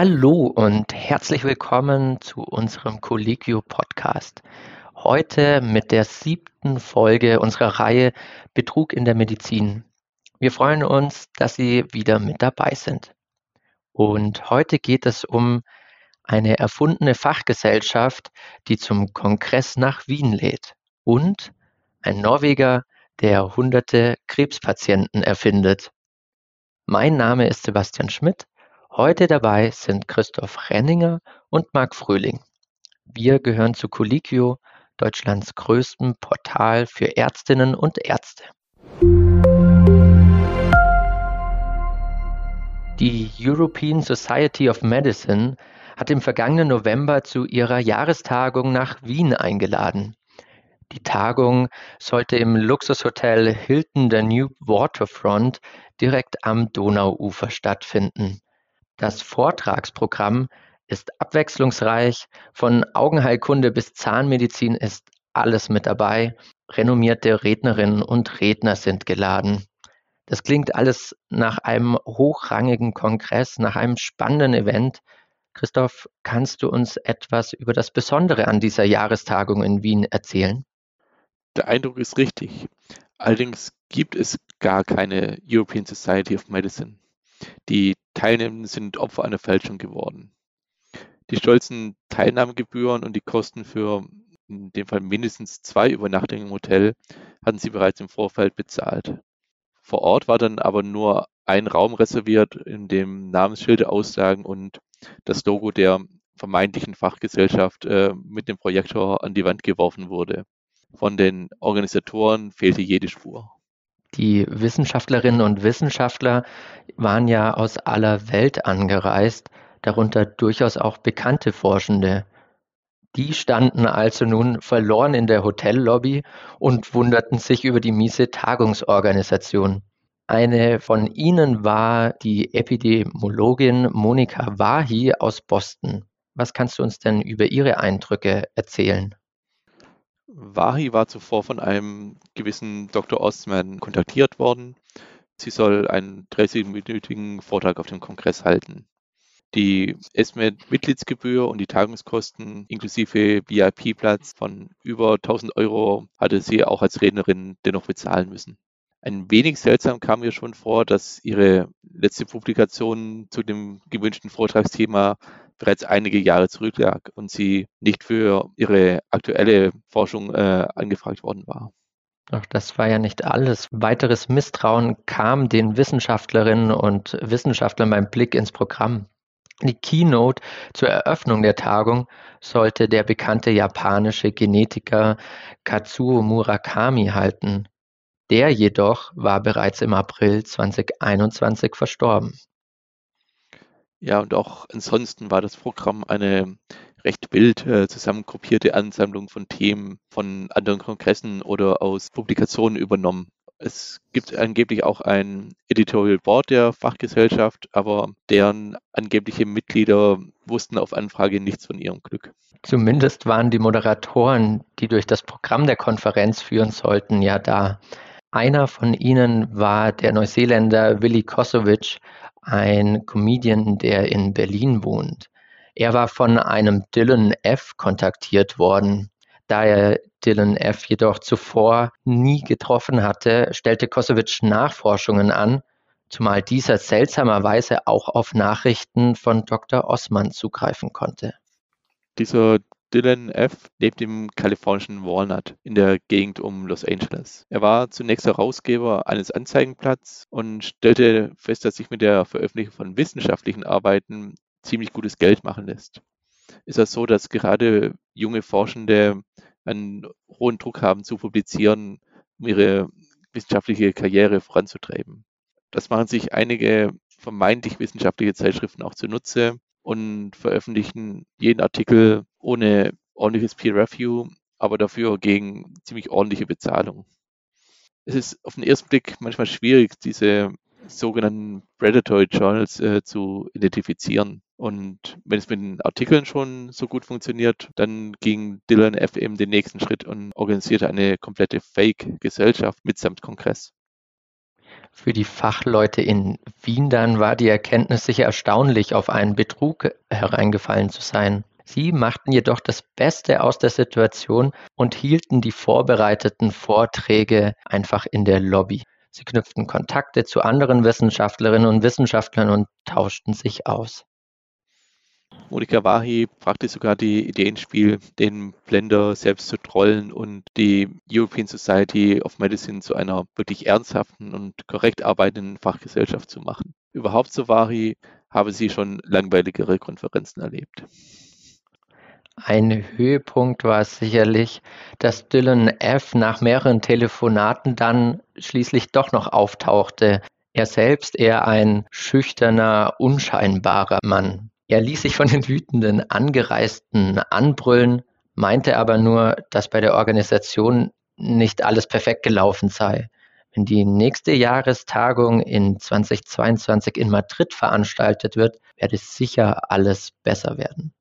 Hallo und herzlich willkommen zu unserem Collegio Podcast. Heute mit der siebten Folge unserer Reihe Betrug in der Medizin. Wir freuen uns, dass Sie wieder mit dabei sind. Und heute geht es um eine erfundene Fachgesellschaft, die zum Kongress nach Wien lädt und ein Norweger, der hunderte Krebspatienten erfindet. Mein Name ist Sebastian Schmidt Heute dabei sind Christoph Renninger und Marc Fröhling. Wir gehören zu Colliquio, Deutschlands größtem Portal für Ärztinnen und Ärzte. Die European Society of Medicine hat im vergangenen November zu ihrer Jahrestagung nach Wien eingeladen. Die Tagung sollte im Luxushotel Hilton der New Waterfront direkt am Donauufer stattfinden. Das Vortragsprogramm ist abwechslungsreich, von Augenheilkunde bis Zahnmedizin ist alles mit dabei. Renommierte Rednerinnen und Redner sind geladen. Das klingt alles nach einem hochrangigen Kongress, nach einem spannenden Event. Christoph, kannst du uns etwas über das Besondere an dieser Jahrestagung in Wien erzählen? Der Eindruck ist richtig. Allerdings gibt es gar keine European Society of Medicine. Die Teilnehmenden sind Opfer einer Fälschung geworden. Die stolzen Teilnahmegebühren und die Kosten für in dem Fall mindestens zwei Übernachtungen im Hotel hatten sie bereits im Vorfeld bezahlt. Vor Ort war dann aber nur ein Raum reserviert, in dem Namensschilder aussagen und das Logo der vermeintlichen Fachgesellschaft äh, mit dem Projektor an die Wand geworfen wurde. Von den Organisatoren fehlte jede Spur. Die Wissenschaftlerinnen und Wissenschaftler waren ja aus aller Welt angereist, darunter durchaus auch bekannte Forschende. Die standen also nun verloren in der Hotellobby und wunderten sich über die miese Tagungsorganisation. Eine von ihnen war die Epidemiologin Monika Wahi aus Boston. Was kannst du uns denn über ihre Eindrücke erzählen? Wahi war zuvor von einem gewissen Dr. Ostman kontaktiert worden. Sie soll einen 30-minütigen Vortrag auf dem Kongress halten. Die ESMED-Mitgliedsgebühr und die Tagungskosten inklusive VIP-Platz von über 1000 Euro hatte sie auch als Rednerin dennoch bezahlen müssen. Ein wenig seltsam kam mir schon vor, dass ihre letzte Publikation zu dem gewünschten Vortragsthema bereits einige Jahre zurücklag und sie nicht für ihre aktuelle Forschung äh, angefragt worden war. Doch das war ja nicht alles. Weiteres Misstrauen kam den Wissenschaftlerinnen und Wissenschaftlern beim Blick ins Programm. Die Keynote zur Eröffnung der Tagung sollte der bekannte japanische Genetiker Katsuo Murakami halten. Der jedoch war bereits im April 2021 verstorben. Ja, und auch ansonsten war das Programm eine recht wild äh, zusammengruppierte Ansammlung von Themen von anderen Kongressen oder aus Publikationen übernommen. Es gibt angeblich auch ein Editorial Board der Fachgesellschaft, aber deren angebliche Mitglieder wussten auf Anfrage nichts von ihrem Glück. Zumindest waren die Moderatoren, die durch das Programm der Konferenz führen sollten, ja da. Einer von ihnen war der Neuseeländer Willi Kosovic, ein Comedian, der in Berlin wohnt. Er war von einem Dylan F. kontaktiert worden. Da er Dylan F. jedoch zuvor nie getroffen hatte, stellte Kosovic Nachforschungen an, zumal dieser seltsamerweise auch auf Nachrichten von Dr. Osman zugreifen konnte. Dieser Dylan F. lebt im kalifornischen Walnut in der Gegend um Los Angeles. Er war zunächst Herausgeber eines Anzeigenblatts und stellte fest, dass sich mit der Veröffentlichung von wissenschaftlichen Arbeiten ziemlich gutes Geld machen lässt. Ist das so, dass gerade junge Forschende einen hohen Druck haben zu publizieren, um ihre wissenschaftliche Karriere voranzutreiben? Das machen sich einige vermeintlich wissenschaftliche Zeitschriften auch zunutze und veröffentlichen jeden Artikel ohne ordentliches Peer Review, aber dafür gegen ziemlich ordentliche Bezahlung. Es ist auf den ersten Blick manchmal schwierig, diese sogenannten Predatory Journals äh, zu identifizieren. Und wenn es mit den Artikeln schon so gut funktioniert, dann ging Dylan FM den nächsten Schritt und organisierte eine komplette Fake-Gesellschaft mitsamt Kongress. Für die Fachleute in Wien dann war die Erkenntnis sicher erstaunlich, auf einen Betrug hereingefallen zu sein. Sie machten jedoch das Beste aus der Situation und hielten die vorbereiteten Vorträge einfach in der Lobby. Sie knüpften Kontakte zu anderen Wissenschaftlerinnen und Wissenschaftlern und tauschten sich aus. Monika Wahi brachte sogar die Idee ins Spiel, den Blender selbst zu trollen und die European Society of Medicine zu einer wirklich ernsthaften und korrekt arbeitenden Fachgesellschaft zu machen. Überhaupt so Wahi habe sie schon langweiligere Konferenzen erlebt. Ein Höhepunkt war sicherlich, dass Dylan F. nach mehreren Telefonaten dann schließlich doch noch auftauchte. Er selbst eher ein schüchterner, unscheinbarer Mann. Er ließ sich von den wütenden Angereisten anbrüllen, meinte aber nur, dass bei der Organisation nicht alles perfekt gelaufen sei. Wenn die nächste Jahrestagung in 2022 in Madrid veranstaltet wird, werde sicher alles besser werden.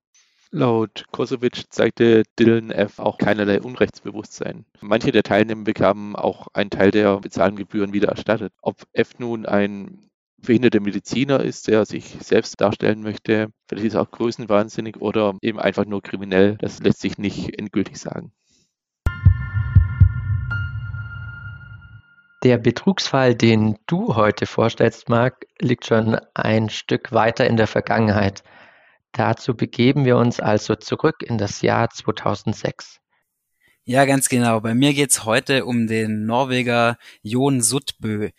Laut Kosovic zeigte Dylan F. auch keinerlei Unrechtsbewusstsein. Manche der Teilnehmer bekamen auch einen Teil der bezahlten Gebühren wieder erstattet. Ob F nun ein behinderter Mediziner ist, der sich selbst darstellen möchte, vielleicht ist er auch größenwahnsinnig oder eben einfach nur kriminell, das lässt sich nicht endgültig sagen. Der Betrugsfall, den du heute vorstellst, Marc, liegt schon ein Stück weiter in der Vergangenheit. Dazu begeben wir uns also zurück in das Jahr 2006. Ja, ganz genau. Bei mir geht's heute um den Norweger Jon Sudbø.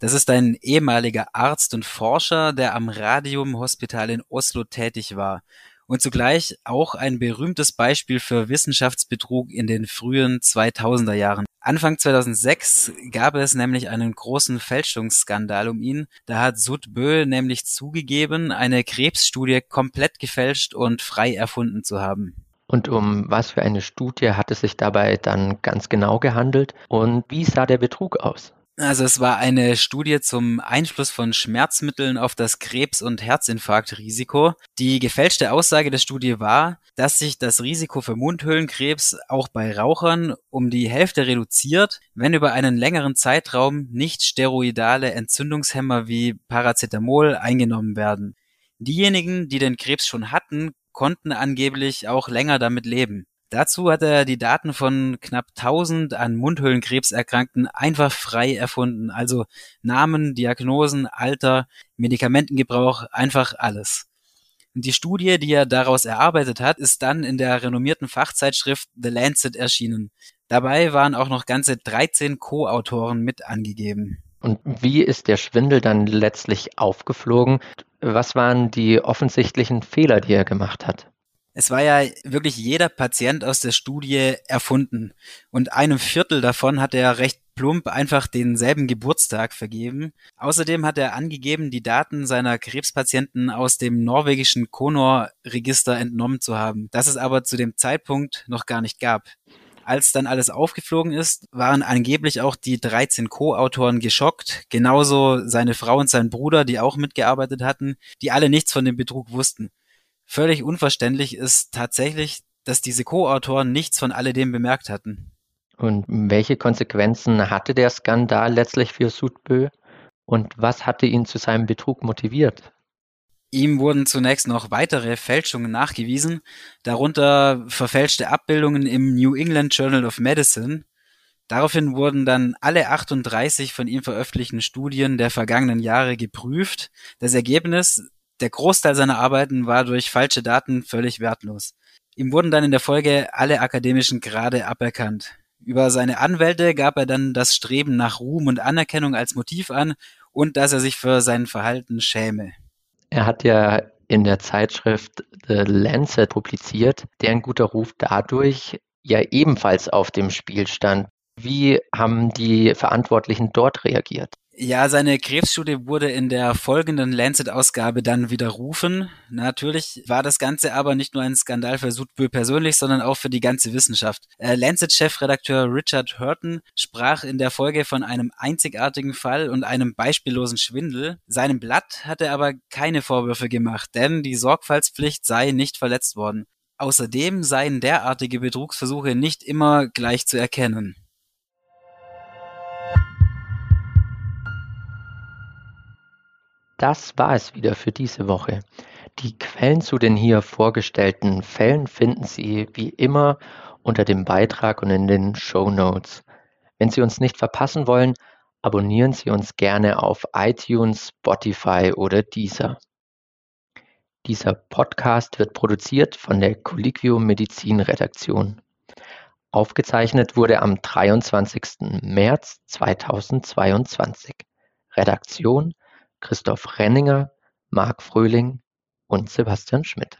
Das ist ein ehemaliger Arzt und Forscher, der am Radium Hospital in Oslo tätig war und zugleich auch ein berühmtes Beispiel für Wissenschaftsbetrug in den frühen 2000er Jahren. Anfang 2006 gab es nämlich einen großen Fälschungsskandal um ihn. Da hat Sud Bö nämlich zugegeben, eine Krebsstudie komplett gefälscht und frei erfunden zu haben. Und um was für eine Studie hat es sich dabei dann ganz genau gehandelt? Und wie sah der Betrug aus? Also es war eine Studie zum Einfluss von Schmerzmitteln auf das Krebs- und Herzinfarktrisiko. Die gefälschte Aussage der Studie war, dass sich das Risiko für Mundhöhlenkrebs auch bei Rauchern um die Hälfte reduziert, wenn über einen längeren Zeitraum nicht steroidale Entzündungshemmer wie Paracetamol eingenommen werden. Diejenigen, die den Krebs schon hatten, konnten angeblich auch länger damit leben. Dazu hat er die Daten von knapp 1000 an Mundhöhlenkrebserkrankten einfach frei erfunden. Also Namen, Diagnosen, Alter, Medikamentengebrauch, einfach alles. Die Studie, die er daraus erarbeitet hat, ist dann in der renommierten Fachzeitschrift The Lancet erschienen. Dabei waren auch noch ganze 13 Co-Autoren mit angegeben. Und wie ist der Schwindel dann letztlich aufgeflogen? Was waren die offensichtlichen Fehler, die er gemacht hat? Es war ja wirklich jeder Patient aus der Studie erfunden. Und einem Viertel davon hat er recht plump einfach denselben Geburtstag vergeben. Außerdem hat er angegeben, die Daten seiner Krebspatienten aus dem norwegischen Conor-Register entnommen zu haben, das es aber zu dem Zeitpunkt noch gar nicht gab. Als dann alles aufgeflogen ist, waren angeblich auch die 13 Co-Autoren geschockt, genauso seine Frau und sein Bruder, die auch mitgearbeitet hatten, die alle nichts von dem Betrug wussten. Völlig unverständlich ist tatsächlich, dass diese Co-Autoren nichts von alledem bemerkt hatten. Und welche Konsequenzen hatte der Skandal letztlich für Sudbö? Und was hatte ihn zu seinem Betrug motiviert? Ihm wurden zunächst noch weitere Fälschungen nachgewiesen, darunter verfälschte Abbildungen im New England Journal of Medicine. Daraufhin wurden dann alle 38 von ihm veröffentlichten Studien der vergangenen Jahre geprüft. Das Ergebnis, der Großteil seiner Arbeiten war durch falsche Daten völlig wertlos. Ihm wurden dann in der Folge alle akademischen Grade aberkannt. Über seine Anwälte gab er dann das Streben nach Ruhm und Anerkennung als Motiv an und dass er sich für sein Verhalten schäme. Er hat ja in der Zeitschrift The Lancet publiziert, deren guter Ruf dadurch ja ebenfalls auf dem Spiel stand. Wie haben die Verantwortlichen dort reagiert? Ja, seine Krebsstudie wurde in der folgenden Lancet-Ausgabe dann widerrufen. Natürlich war das Ganze aber nicht nur ein Skandal für Sudbö persönlich, sondern auch für die ganze Wissenschaft. Äh, Lancet-Chefredakteur Richard Hurton sprach in der Folge von einem einzigartigen Fall und einem beispiellosen Schwindel. Seinem Blatt hat er aber keine Vorwürfe gemacht, denn die Sorgfaltspflicht sei nicht verletzt worden. Außerdem seien derartige Betrugsversuche nicht immer gleich zu erkennen. Das war es wieder für diese Woche. Die Quellen zu den hier vorgestellten Fällen finden Sie wie immer unter dem Beitrag und in den Show Notes. Wenn Sie uns nicht verpassen wollen, abonnieren Sie uns gerne auf iTunes, Spotify oder Deezer. Dieser Podcast wird produziert von der Colliquio Medizin Redaktion. Aufgezeichnet wurde am 23. März 2022. Redaktion Christoph Renninger, Marc Fröhling und Sebastian Schmidt.